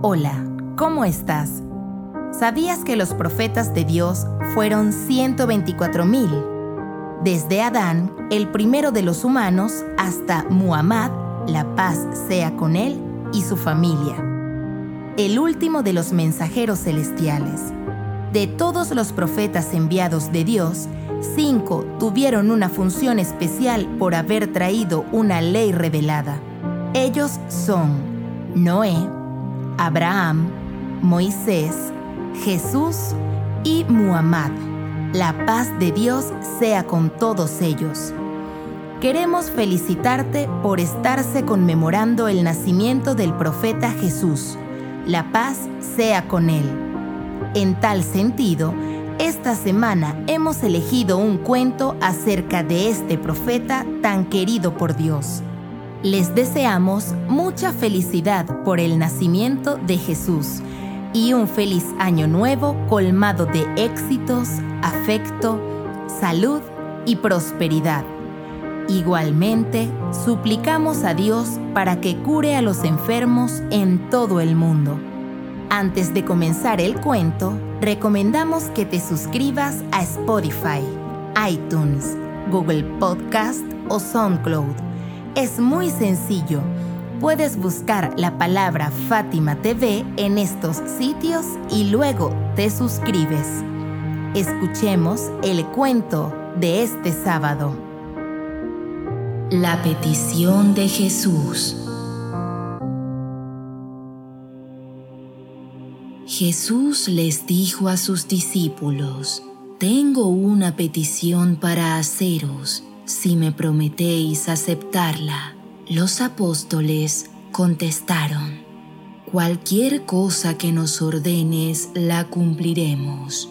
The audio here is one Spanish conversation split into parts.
Hola, ¿cómo estás? ¿Sabías que los profetas de Dios fueron 124 mil? Desde Adán, el primero de los humanos, hasta Muhammad, la paz sea con él y su familia. El último de los mensajeros celestiales. De todos los profetas enviados de Dios, cinco tuvieron una función especial por haber traído una ley revelada. Ellos son Noé, Abraham, Moisés, Jesús y Muhammad. La paz de Dios sea con todos ellos. Queremos felicitarte por estarse conmemorando el nacimiento del profeta Jesús. La paz sea con él. En tal sentido, esta semana hemos elegido un cuento acerca de este profeta tan querido por Dios. Les deseamos mucha felicidad por el nacimiento de Jesús y un feliz año nuevo colmado de éxitos, afecto, salud y prosperidad. Igualmente, suplicamos a Dios para que cure a los enfermos en todo el mundo. Antes de comenzar el cuento, recomendamos que te suscribas a Spotify, iTunes, Google Podcast o SoundCloud. Es muy sencillo. Puedes buscar la palabra Fátima TV en estos sitios y luego te suscribes. Escuchemos el cuento de este sábado. La petición de Jesús. Jesús les dijo a sus discípulos, Tengo una petición para haceros, si me prometéis aceptarla. Los apóstoles contestaron, Cualquier cosa que nos ordenes la cumpliremos.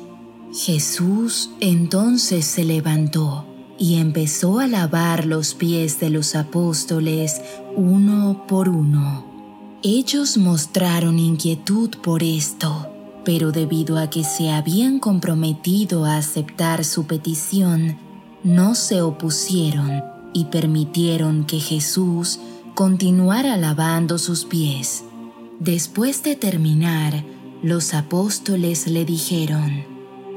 Jesús entonces se levantó y empezó a lavar los pies de los apóstoles uno por uno. Ellos mostraron inquietud por esto, pero debido a que se habían comprometido a aceptar su petición, no se opusieron y permitieron que Jesús continuara lavando sus pies. Después de terminar, los apóstoles le dijeron,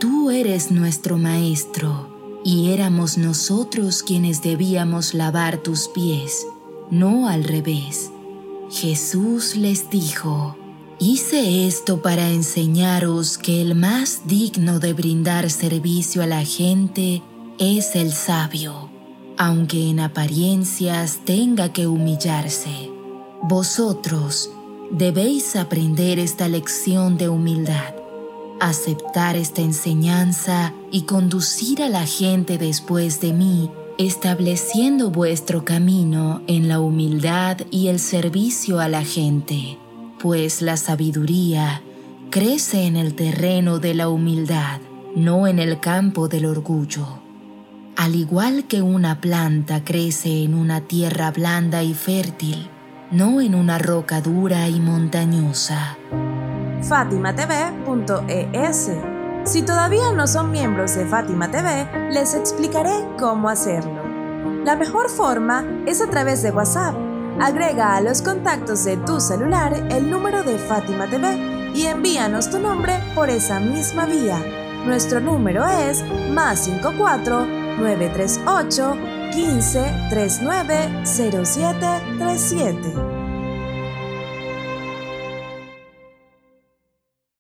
Tú eres nuestro Maestro y éramos nosotros quienes debíamos lavar tus pies, no al revés. Jesús les dijo, Hice esto para enseñaros que el más digno de brindar servicio a la gente es el sabio, aunque en apariencias tenga que humillarse. Vosotros debéis aprender esta lección de humildad aceptar esta enseñanza y conducir a la gente después de mí, estableciendo vuestro camino en la humildad y el servicio a la gente, pues la sabiduría crece en el terreno de la humildad, no en el campo del orgullo. Al igual que una planta crece en una tierra blanda y fértil, no en una roca dura y montañosa fatimatv.es. Si todavía no son miembros de Fátima TV, les explicaré cómo hacerlo. La mejor forma es a través de WhatsApp. Agrega a los contactos de tu celular el número de Fátima TV y envíanos tu nombre por esa misma vía. Nuestro número es más 54 938 15 39 0737.